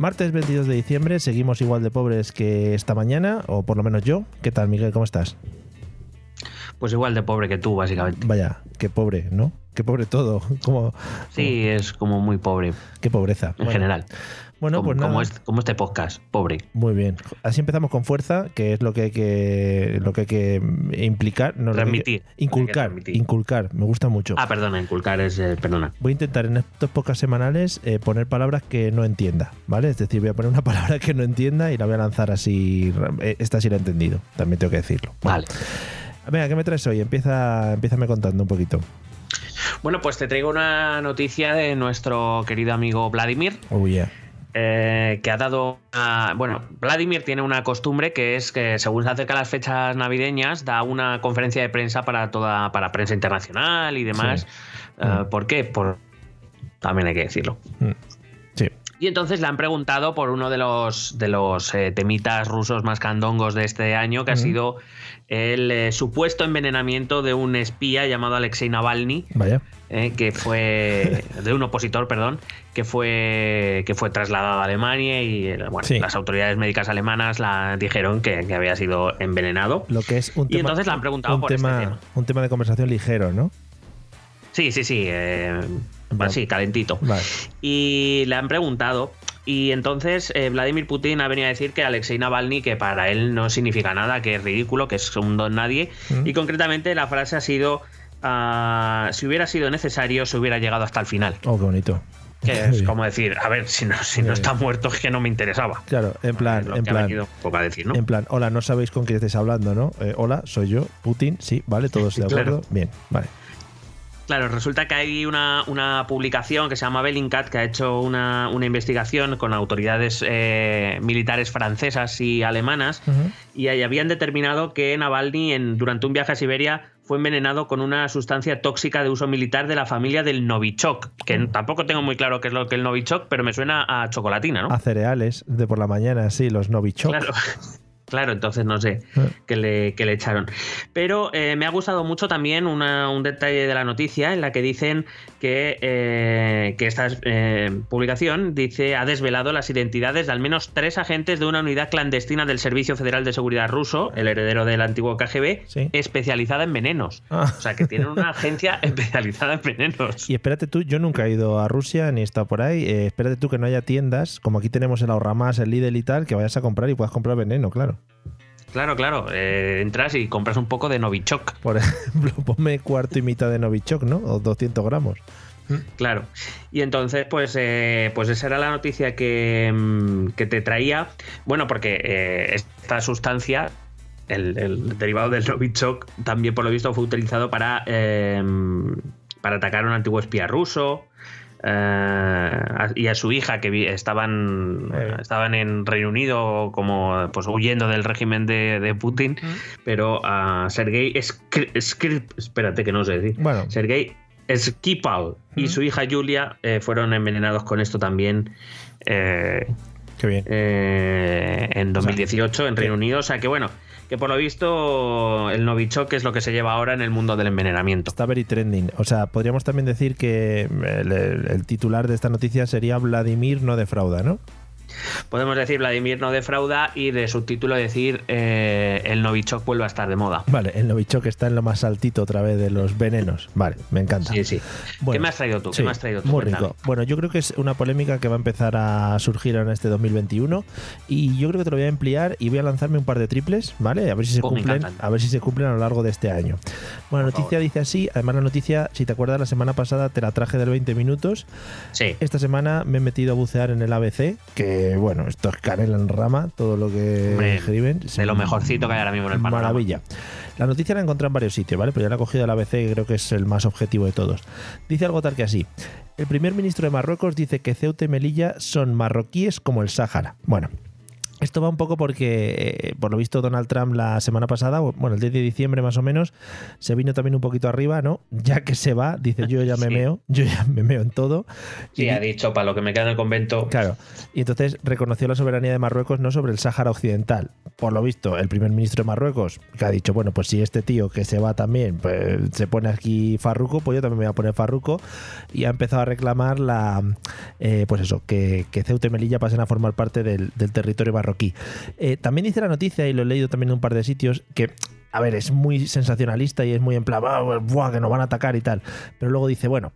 Martes 22 de diciembre, seguimos igual de pobres que esta mañana, o por lo menos yo. ¿Qué tal, Miguel? ¿Cómo estás? Pues igual de pobre que tú, básicamente. Vaya, qué pobre, ¿no? Qué pobre todo. Como, sí, es como muy pobre. Qué pobreza. En general. Bueno, como, pues nada. Como, este, como este podcast, pobre. Muy bien. Así empezamos con fuerza, que es lo que hay que, lo que, hay que implicar. No, Transmitir. Que, inculcar. transmitir. Inculcar. Me gusta mucho. Ah, perdona, inculcar es. Eh, perdona. Voy a intentar en estos podcasts semanales eh, poner palabras que no entienda, ¿vale? Es decir, voy a poner una palabra que no entienda y la voy a lanzar así. eh, Esta sí la he entendido, también tengo que decirlo. Vale. Venga, ¿qué me traes hoy? Empieza, empiézame contando un poquito. Bueno, pues te traigo una noticia de nuestro querido amigo Vladimir. Oh, yeah. Eh, que ha dado. una- bueno, Vladimir tiene una costumbre que es que, según se acercan las fechas navideñas, da una conferencia de prensa para toda para prensa internacional y demás. Sí. Eh, Mm. ¿Por qué? Por, también hay que decirlo. Mm. Y entonces le han preguntado por uno de los, de los eh, temitas rusos más candongos de este año, que ha sido el eh, supuesto envenenamiento de un espía llamado Alexei Navalny, Vaya. eh, que fue de un opositor, perdón, que fue que fue trasladado a Alemania y eh, bueno, Sí. las autoridades médicas alemanas la dijeron que, que había sido envenenado. Lo que es un Y entonces le han preguntado un por este tema, tema. Un tema de conversación ligero, ¿no? Sí, sí, sí, eh, Vale. sí, calentito. Vale. y le han preguntado. Y entonces eh, Vladimir Putin ha venido a decir que Alexei Navalny, que para él no significa nada, que es ridículo, que es un don nadie. Mm. Y concretamente la frase ha sido: ah, si hubiera sido necesario, se hubiera llegado hasta el final. Oh, qué bonito. Que es bien. como decir, a ver, si no, si no Bien. está muerto, es que no me interesaba. Claro, en plan, lo en que ha plan. venido poco a decir, ¿no? En plan, hola, no sabéis con quién estáis hablando, ¿no? Eh, hola, soy yo, Putin, sí, vale, todos de Claro. acuerdo. Bien, vale. Claro, resulta que hay una, una publicación que se llama Bellingcat que ha hecho una, una investigación con autoridades eh, militares francesas y alemanas y ahí habían determinado que Navalny en, durante un viaje a Siberia fue envenenado con una sustancia tóxica de uso militar de la familia del Novichok, que tampoco tengo muy claro qué es lo que es el Novichok, pero me suena a chocolatina, ¿no? A cereales de por la mañana, sí, los Novichok. Claro. Claro, entonces no sé Eh. qué le, qué le echaron. Pero eh, me ha gustado mucho también una- un detalle de la noticia en la que dicen que, eh, que esta eh, publicación dice ha desvelado las identidades de al menos tres agentes de una unidad clandestina del Servicio Federal de Seguridad ruso, el heredero del antiguo KGB, Sí. especializada en venenos. Ah. O sea, que tienen una agencia especializada en venenos. Y espérate tú, yo nunca he ido a Rusia ni he estado por ahí. eh, espérate tú que no haya tiendas, como aquí tenemos el Ahorramás, el Lidl y tal, que vayas a comprar y puedas comprar veneno, claro. Claro, claro. eh, entras y compras un poco de Novichok. Por ejemplo, ponme cuarto y mitad de Novichok, ¿no? O 200 gramos. Claro. Y entonces, pues, eh, pues esa era la noticia que, mm, que te traía. Bueno, porque eh, esta sustancia, el, el derivado del Novichok, también por lo visto fue utilizado para, eh, para atacar a un antiguo espía ruso. Eh, y a su hija que estaban Eh. estaban en Reino Unido como pues huyendo del régimen de, de Putin pero a Sergei Skri- Skri- espérate que no sé decir Bueno, Sergei Skripal y su hija Julia eh, fueron envenenados con esto también eh, qué bien. eh, en 2018 en Reino Unido. O sea que bueno, que por lo visto el Novichok es lo que se lleva ahora en el mundo del envenenamiento. Está very trending. O sea, podríamos también decir que el, el- titular de esta noticia sería Vladimir no defrauda, ¿no? Podemos decir Vladimir no defrauda y de subtítulo decir eh, el Novichok vuelve a estar de moda. Vale, el Novichok está en lo más altito otra vez de los venenos. Vale, me encanta. Sí, sí. Bueno, ¿Qué me has traído tú? sí, ¿Qué me has traído tú? Muy rico. Bueno, yo creo que es una polémica que va a empezar a surgir en este 2021 y yo creo que te lo voy a emplear y voy a lanzarme un par de triples, ¿vale? A ver si se Oh, me cumplen, a ver si se cumplen a lo largo de este año. Bueno, la noticia dice así, además la noticia, si te acuerdas, la semana pasada te la traje del 20 minutos. Sí. Esta semana me he metido a bucear en el ABC, que bueno, esto es canela en rama, todo lo que Hombre, escriben. de lo mejorcito que hay ahora mismo en el panorama. Maravilla. La noticia la he encontrado en varios sitios, ¿vale? Pero ya la he cogido del ABC, que creo que es el más objetivo de todos. Dice algo tal que así. El primer ministro de Marruecos dice que Ceuta y Melilla son marroquíes como el Sáhara. Bueno. Esto va un poco porque, eh, por lo visto, Donald Trump la semana pasada, bueno, el 10 de diciembre más o menos, se vino también un poquito arriba, ¿no? Ya que se va, dice yo ya me Sí. meo, yo ya me meo en todo. Sí, Y- ha dicho, para lo que me queda en el convento. Claro, y entonces reconoció la soberanía de Marruecos no sobre el Sáhara Occidental. Por lo visto, el primer ministro de Marruecos, que ha dicho, bueno, pues si este tío que se va también pues, se pone aquí farruco, pues yo también me voy a poner farruco, y ha empezado a reclamar la, eh, pues eso, que, que Ceuta y Melilla pasen a formar parte del, del territorio marroquí. Eh, también dice la noticia, y lo he leído también en un par de sitios, que a ver, es muy sensacionalista y es muy en plan, "Ah, buah, que nos van a atacar y tal. Pero luego dice, bueno,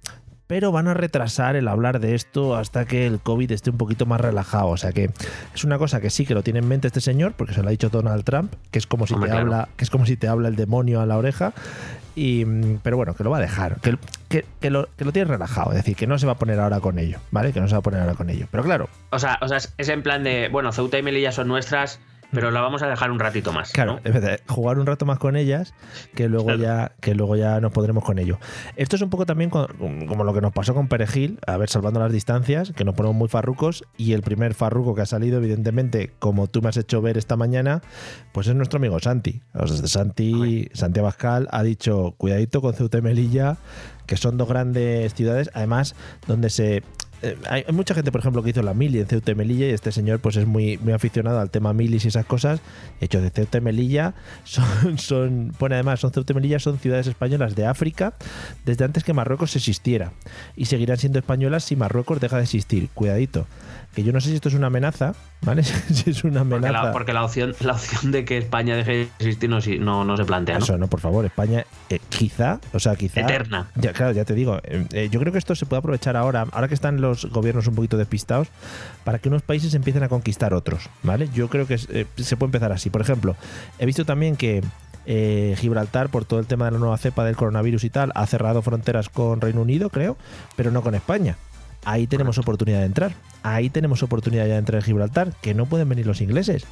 pero van a retrasar el hablar de esto hasta que el COVID esté un poquito más relajado. O sea que es una cosa que sí que lo tiene en mente este señor, porque se lo ha dicho Donald Trump, que es como si Hombre, te claro. habla, que es como si te habla el demonio a la oreja. Y, mm, pero bueno, que lo va a dejar, que, lo, que lo tiene relajado, es decir, que no se va a poner ahora con ello, ¿vale? Que no se va a poner ahora con ello. Pero claro, O sea, o sea, es en plan de, bueno, Ceuta y Melilla son nuestras, pero la vamos a dejar un ratito más. Claro, ¿no? en vez de jugar un rato más con ellas, que luego Claro. ya que luego ya nos podremos con ello. Esto es un poco también co- como lo que nos pasó con Perejil, a ver, salvando las distancias, que nos ponemos muy farrucos, y el primer farruco que ha salido, evidentemente, como tú me has hecho ver esta mañana, pues es nuestro amigo Santi. O sea, Santi, Santi Abascal ha dicho, cuidadito con Ceuta y Melilla, que son dos grandes ciudades, además, donde se hay, hay mucha gente, por ejemplo, que hizo la mili en Ceuta y Melilla y este señor pues es muy, muy aficionado al tema milis y esas cosas. Hechos de Ceuta y Melilla son, son, pone además, son Ceuta y Melilla son ciudades españolas de África desde antes que Marruecos existiera y seguirán siendo españolas si Marruecos deja de existir. Cuidadito, que yo no sé si esto es una amenaza, ¿vale? si es una Porque, amenaza. la, porque la opción, la opción de que España deje de existir no, no, no se plantea, ¿no? Eso no, por favor, España eh, quizá, o sea, quizá Eterna. Ya, claro, ya te digo. eh, eh, yo creo que esto se puede aprovechar ahora, ahora que están los gobiernos un poquito despistados, para que unos países empiecen a conquistar otros, ¿vale? Yo creo que eh, se puede empezar así. Por ejemplo, he visto también que eh, Gibraltar, por todo el tema de la nueva cepa del coronavirus y tal, ha cerrado fronteras con Reino Unido, creo, pero no con España. Ahí tenemos oportunidad de entrar. Ahí tenemos oportunidad ya de entrar en Gibraltar, que no pueden venir los ingleses.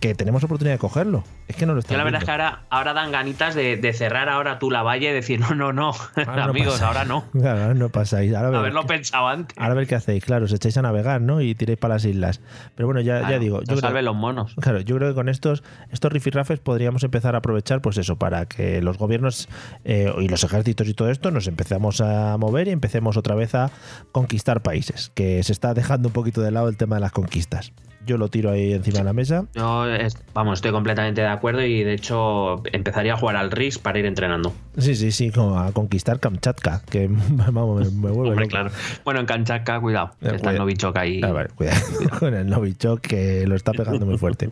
Que tenemos oportunidad de cogerlo. Es que no lo Yo están la verdad es que ahora, ahora dan ganitas de, de cerrar ahora tú la valle y decir, no, no, no, Ahora amigos, ahora no. Claro, ahora no pasáis. Ahora ver- Haberlo pensado antes. Ahora a ver qué hacéis. Claro, os echáis a navegar, ¿no? Y tiréis para las islas. Pero bueno, ya, ya digo. Yo creo, salven los monos. claro, yo creo que con estos, estos rifirrafes podríamos empezar a aprovechar, pues eso, para que los gobiernos eh, y los ejércitos y todo esto nos empecemos a mover y empecemos otra vez a conquistar países. Que se está dejando un poquito de lado el tema de las conquistas. Yo lo tiro ahí encima de la mesa. Yo, es- vamos, estoy completamente de acuerdo y de hecho empezaría a jugar al RIS para ir entrenando. Sí, sí, sí, como a conquistar Kamchatka, que vamos, me, me vuelve Hombre, loco. claro. Bueno, en Kanchaka, cuidado, Eh, está el cuida- Novichok ahí. Ah, vale, cuidado con el Novichok que lo está pegando muy fuerte.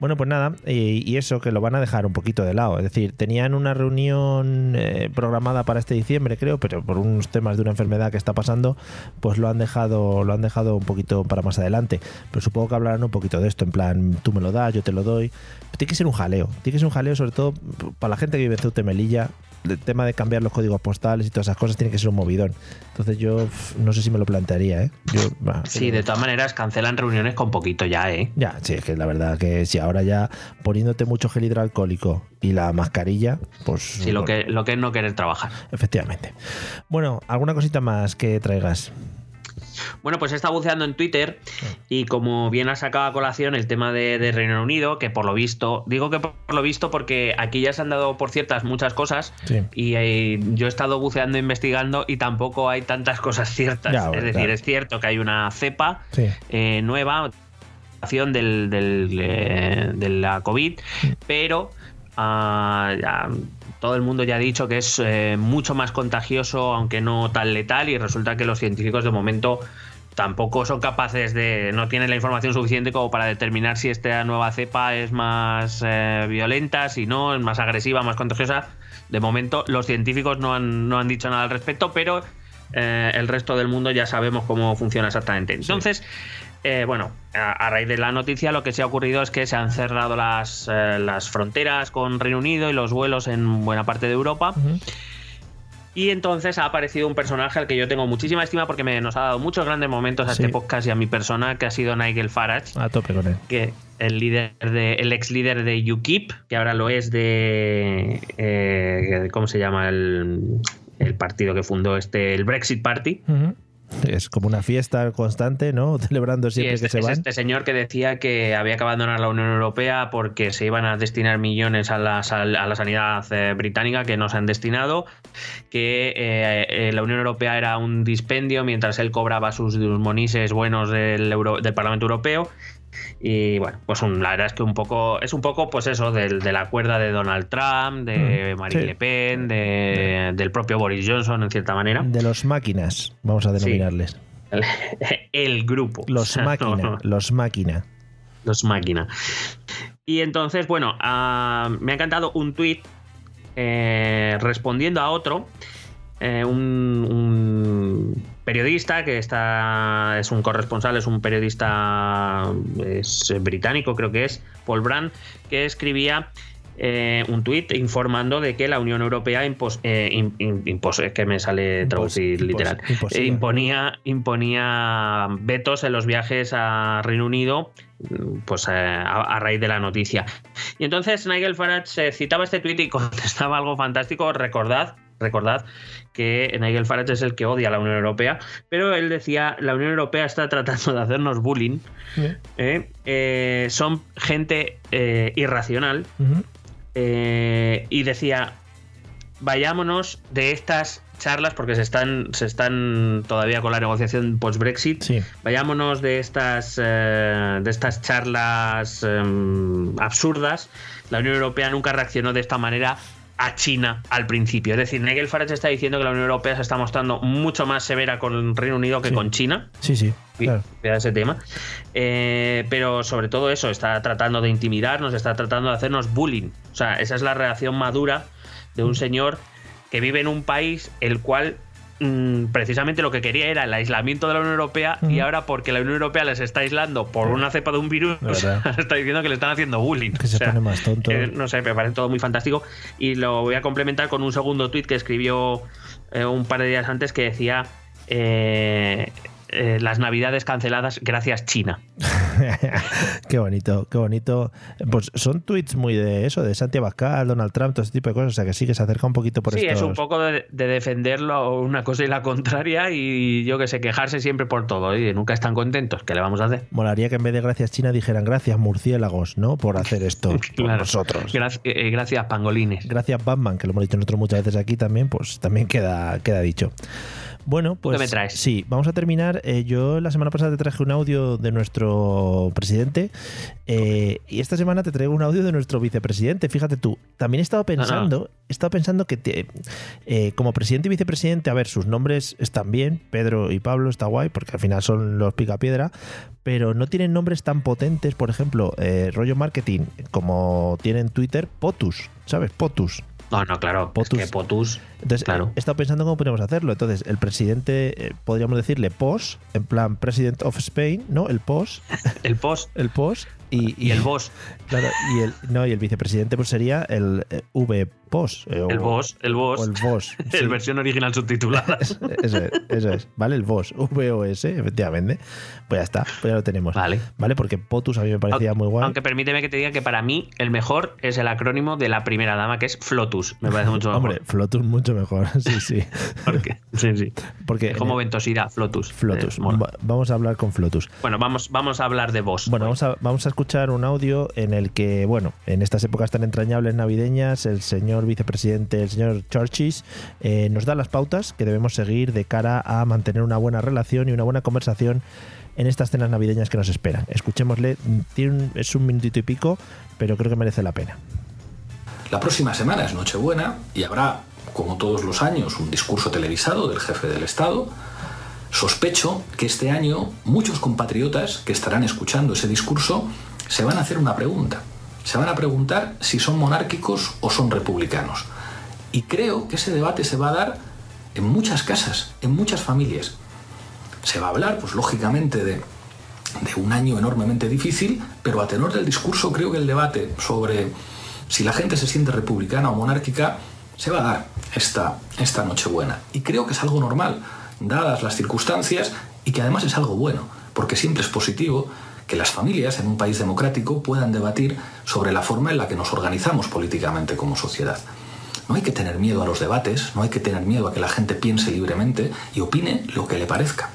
Bueno, pues nada, y, eso que lo van a dejar un poquito de lado. Es decir, tenían una reunión eh, programada para este diciembre, creo, pero por unos temas de una enfermedad que está pasando, pues lo han dejado, lo han dejado un poquito para más adelante. Pero supongo que hablarán un poquito de esto, en plan, tú me lo das, yo te lo doy. tiene que ser un jaleo, tiene que ser un jaleo, sobre todo para la gente que vive en Ceuta Melilla. El tema de cambiar los códigos postales y todas esas cosas tiene que ser un movidón. Entonces yo no sé si me lo plantearía, ¿eh? Yo, bah, Sí, de todas maneras cancelan reuniones con poquito ya, ¿eh? ya, sí, es que la verdad que si ahora ya poniéndote mucho gel hidroalcohólico y la mascarilla, pues. Sí, lo que, lo que es no querer trabajar. Efectivamente. Bueno, ¿alguna cosita más que traigas? Bueno, pues he estado buceando en Twitter y como bien ha sacado a colación el tema de, de Reino Unido, que por lo visto, digo que por lo visto porque aquí ya se han dado por ciertas muchas cosas Sí. y eh, yo he estado buceando e investigando y tampoco hay tantas cosas ciertas. Ya, es decir, es cierto que hay una cepa Sí. eh, nueva del, eh, de la COVID, pero ah, ya todo el mundo ya ha dicho que es eh, mucho más contagioso, aunque no tan letal, y resulta que los científicos de momento tampoco son capaces de, no tienen la información suficiente como para determinar si esta nueva cepa es más eh, violenta, si no, es más agresiva, más contagiosa. De momento, los científicos no han, no han dicho nada al respecto, pero eh, el resto del mundo ya sabemos cómo funciona exactamente. Entonces, eh, bueno, a, a raíz de la noticia lo que se ha ocurrido es que se han cerrado las, eh, las fronteras con Reino Unido y los vuelos en buena parte de Europa. Y entonces ha aparecido un personaje al que yo tengo muchísima estima porque me, nos ha dado muchos grandes momentos a Sí. este podcast y a mi persona, que ha sido Nigel Farage, A tope con él. que el líder de, el ex líder de UKIP, que ahora lo es de eh, ¿cómo se llama el, el partido que fundó este, el Brexit Party. Es como una fiesta constante, ¿no? Celebrando Sí, siempre es, que se es van. este señor que decía que había que abandonar la Unión Europea porque se iban a destinar millones a la, a la sanidad eh, británica que no se han destinado, que eh, eh, la Unión Europea era un dispendio mientras él cobraba sus, sus monises buenos del, Euro- del Parlamento Europeo. Y bueno, pues un- la verdad es que un poco, es un poco, pues eso, del- de la cuerda de Donald Trump, de Mm, Marine sí. Le Pen, de- del propio Boris Johnson, en cierta manera. De los máquinas, vamos a denominarles. El, el grupo. Los máquina, no. los máquina. Los máquina. Y entonces, bueno, ah, me ha encantado un tuit eh, respondiendo a otro. eh, un, un periodista que está. es un corresponsal, es un periodista es británico, creo que es, Paul Brand, que escribía. eh, un tuit informando de que la Unión Europea impos, eh, im- im- impos- es que me sale traducir impos- literal. Eh, imponía imponía vetos en los viajes a Reino Unido pues eh, a, a raíz de la noticia. Y entonces Nigel Farage eh, citaba este tuit y contestaba algo fantástico. Recordad, recordad que Nigel Farage es el que odia a la Unión Europea, pero él decía la Unión Europea está tratando de hacernos bullying. ¿eh? Eh, son gente eh, irracional y decía vayámonos de estas charlas porque se están se están todavía con la negociación post Brexit Sí. vayámonos de estas de estas charlas em, absurdas la Unión Europea nunca reaccionó de esta manera a China al principio es decir Nigel Farage está diciendo que la Unión Europea se está mostrando mucho más severa con el Reino Unido que Sí. con China Sí, sí. Claro. ese tema. Eh, pero sobre todo eso, está tratando de intimidarnos, está tratando de hacernos bullying. O sea, esa es la reacción madura de Mm. un señor que vive en un país el cual mm, precisamente lo que quería era el aislamiento de la Unión Europea y ahora porque la Unión Europea les está aislando por una cepa de un virus, está diciendo que le están haciendo bullying. Que se sea, pone más tonto. eh, no sé, me parece todo muy fantástico. Y lo voy a complementar con un segundo tuit que escribió eh, un par de días antes que decía eh, eh, las navidades canceladas gracias China. qué bonito, qué bonito. Pues son tweets muy de eso, de Santiago Abascal, Donald Trump, todo ese tipo de cosas. O sea que sí que se acerca un poquito por sí, estos... es un poco de, de defenderlo una cosa y la contraria y yo que sé, quejarse siempre por todo. Y nunca están contentos. ¿Qué le vamos a hacer? Molaría que en vez de gracias China dijeran gracias murciélagos, ¿no? Por hacer esto por Claro. nosotros. Gracias, eh, gracias pangolines. Gracias Batman, que lo hemos dicho nosotros muchas veces aquí también, pues también queda, queda dicho. Bueno, pues me traes? sí, vamos a terminar. Eh, yo la semana pasada te traje un audio de nuestro presidente eh, y esta semana te traigo un audio de nuestro vicepresidente. Fíjate tú, también he estado pensando, he estado pensando que te- eh, como presidente y vicepresidente, a ver, sus nombres están bien, Pedro y Pablo está guay, porque al final son los picapiedra, pero no tienen nombres tan potentes, por ejemplo, rollo marketing, como tienen Twitter, POTUS, ¿sabes? POTUS. No, no, claro. Potus. Es que Potus. Entonces, Claro. he estado pensando cómo podríamos hacerlo. Entonces, el presidente, eh, podríamos decirle POS, en plan President of Spain, ¿no? El POS, El post el POS y, y el boss. Claro, y el, no, y el vicepresidente pues sería el eh, V-POS. eh, El boss. El boss. O el sí. El versión original subtitulada. Eso es, eso es. ¿Vale? El VOS. V-O-S, efectivamente. Pues ya está, pues ya lo tenemos. Vale. ¿Vale? Porque POTUS a mí me parecía muy guay. Aunque permíteme que te diga que para mí el mejor es el acrónimo de la primera dama, que es Flotus. Me parece mucho mejor. Hombre, Flotus mucho mejor. Sí, sí. Porque, sí, sí. Porque Es como ventosidad, Flotus. Flotus. Eh, Vamos a hablar con Flotus. Bueno, vamos, vamos a hablar de vos. Bueno, vamos a, vamos a escuchar un audio en el que, bueno, en estas épocas tan entrañables navideñas, el señor vicepresidente, el señor Churchis, eh, nos da las pautas que debemos seguir de cara a mantener una buena relación y una buena conversación en estas cenas navideñas que nos esperan. Escuchémosle, tiene un- es un minutito y pico, pero creo que merece la pena. La próxima semana es Nochebuena y habrá, como todos los años, un discurso televisado del jefe del Estado Sospecho que este año muchos compatriotas que estarán escuchando ese discurso se van a hacer una pregunta. Se van a preguntar si son monárquicos o son republicanos. Y creo que ese debate se va a dar en muchas casas, en muchas familias. Se va a hablar, pues lógicamente, de, de un año enormemente difícil, pero a tenor del discurso creo que el debate sobre si la gente se siente republicana o monárquica se va a dar esta, esta Nochebuena. Y creo que es algo normal, dadas las circunstancias, y que además es algo bueno, porque siempre es positivo que las familias en un país democrático puedan debatir sobre la forma en la que nos organizamos políticamente como sociedad. No hay que tener miedo a los debates, no hay que tener miedo a que la gente piense libremente y opine lo que le parezca.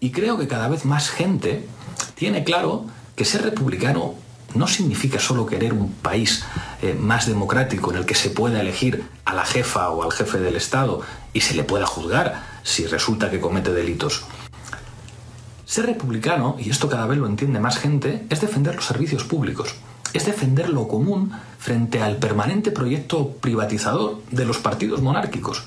Y creo que cada vez más gente tiene claro que ser republicano no significa solo querer un país eh, más democrático en el que se pueda elegir a la jefa o al jefe del Estado y se le pueda juzgar si resulta que comete delitos. Ser republicano, y esto cada vez lo entiende más gente, es defender los servicios públicos, es defender lo común frente al permanente proyecto privatizador de los partidos monárquicos.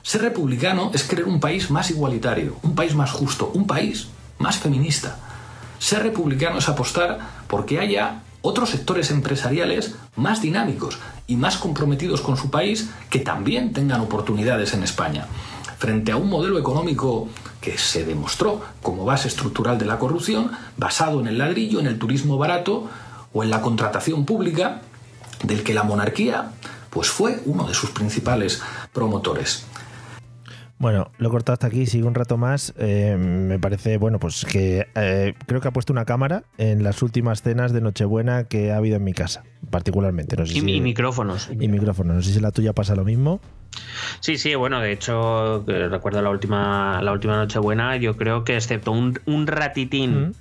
Ser republicano es querer un país más igualitario, un país más justo, un país más feminista. Ser republicano es apostar porque haya otros sectores empresariales más dinámicos y más comprometidos con su país que también tengan oportunidades en España. Frente a un modelo económico que se demostró como base estructural de la corrupción, basado en el ladrillo, en el turismo barato o en la contratación pública, del que la monarquía pues fue uno de sus principales promotores. Bueno, lo he cortado hasta aquí, sigo un rato más. Eh, me parece, bueno, pues que eh, creo que ha puesto una cámara en las últimas cenas de Nochebuena que ha habido en mi casa, particularmente. No sé Y, si- y micrófonos. y micrófono. No sé si la tuya pasa lo mismo. Sí, sí, bueno, de hecho, eh, recuerdo la última, la última Nochebuena, yo creo que excepto un, un ratitín Mm.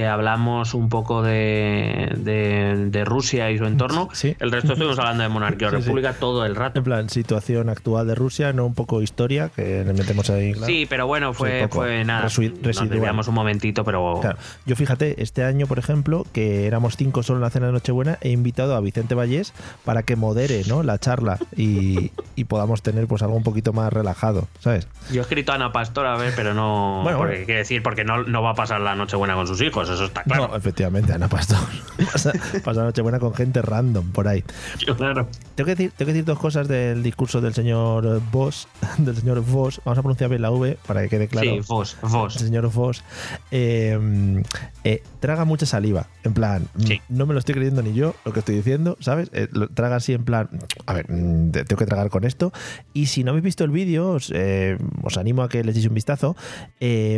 Que hablamos un poco de, de- de Rusia y su entorno, Sí. el resto estuvimos hablando de monarquía o Sí, sí. república todo el rato. En plan, situación actual de Rusia, no un poco historia, que le metemos ahí. claro. Sí, pero bueno, fue, nada. Nos desviamos un momentito, pero. Claro. Yo fíjate, este año, por ejemplo, que éramos cinco solo en la cena de Nochebuena, he invitado a Vicente Vallés para que modere ¿no? la charla y, y podamos tener pues algo un poquito más relajado, ¿sabes? Yo he escrito a Ana Pastor, a ver, pero no. Bueno, porque, bueno. Quiere decir, porque no, no va a pasar la Nochebuena con sus hijos, eso está claro. No, efectivamente, Ana Pastor. pasa, pasa Nochebuena con gente random por ahí. Claro. Tengo que, decir, tengo que decir dos cosas del discurso del señor Voss, del señor Voss. Vamos a pronunciar bien la V para que quede claro. Sí, vos, vos. el señor Voss eh, eh, traga mucha saliva. En plan, Sí. no me lo estoy creyendo ni yo lo que estoy diciendo, ¿sabes? Eh, lo traga así en plan, a ver, mm, te- tengo que tragar con esto. Y si no habéis visto el vídeo, os, eh, os animo a que le echéis un vistazo,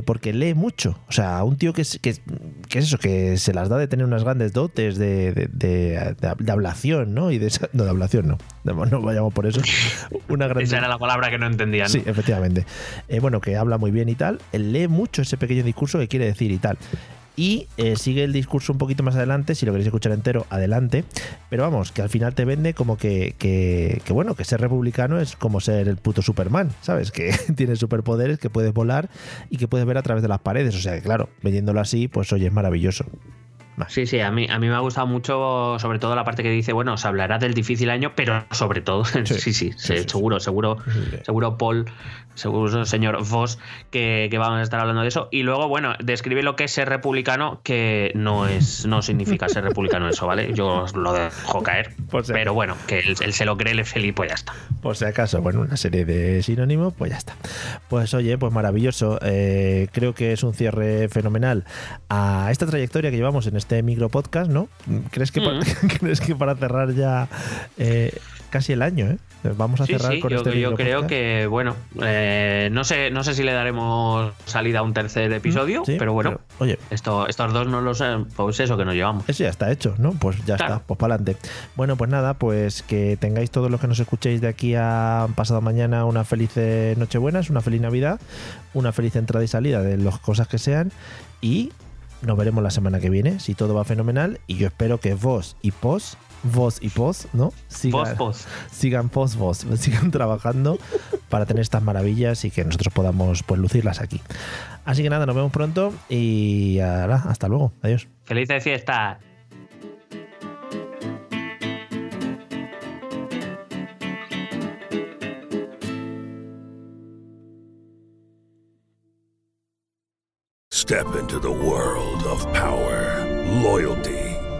porque lee mucho. O sea, un tío que, que es eso, que se las da de tener unas grandes dotes de, de, de- de- ablación, ¿no? Y de esa- no, de ablación no. No, no vayamos por eso. Una gran Esa era la palabra que no entendían. Sí, efectivamente. Eh, bueno, que habla muy bien y tal. Lee mucho ese pequeño discurso que quiere decir y tal. Y eh, sigue el discurso un poquito más adelante, si lo queréis escuchar entero, adelante. Pero vamos, que al final te vende como que, que, que, bueno, que ser republicano es como ser el puto Superman, ¿sabes? Que tiene superpoderes, que puedes volar y que puedes ver a través de las paredes. O sea que claro, vendiéndolo así, pues oye, es maravilloso. Sí, sí, a mí, a mí me ha gustado mucho, sobre todo la parte que dice, bueno, se hablará del difícil año, pero sobre todo, sí, sí, sí, sí, sí. seguro, seguro, seguro Paul, seguro señor Voss, que, que vamos a estar hablando de eso. Y luego, bueno, describe lo que es ser republicano, que no es, no significa ser republicano eso, ¿vale? Yo os lo dejo caer. Si pero bueno, que él, él se lo cree, le feliz, pues ya está. Por si acaso, bueno, una serie de sinónimos, pues ya está. Pues oye, pues maravilloso. Eh, creo que es un cierre fenomenal a esta trayectoria que llevamos en este micro podcast, ¿no? ¿Crees que, pa- ¿crees que para cerrar ya eh, casi el año, eh? Vamos a Sí, cerrar sí, con yo, este yo creo podcast. que, bueno, eh, no sé, no sé si le daremos salida a un tercer episodio, Mm, Sí, pero bueno, oye, esto, estos dos no los, eh, pues eso que nos llevamos. Eso ya está hecho, ¿no? Pues ya Claro. está, pues para adelante. Bueno, pues nada, pues que tengáis todos los que nos escuchéis de aquí a pasado mañana una feliz eh, Nochebuenas, una feliz Navidad, una feliz entrada y salida de las cosas que sean y nos veremos la semana que viene, si todo va fenomenal y yo espero que vos y pos, vos y pos, ¿no? Sigan, post. sigan pos, vos, sigan trabajando para tener estas maravillas y que nosotros podamos pues lucirlas aquí. Así que nada, nos vemos pronto y ala, hasta luego. Adiós. Felices fiestas. Step into the world of power, loyalty,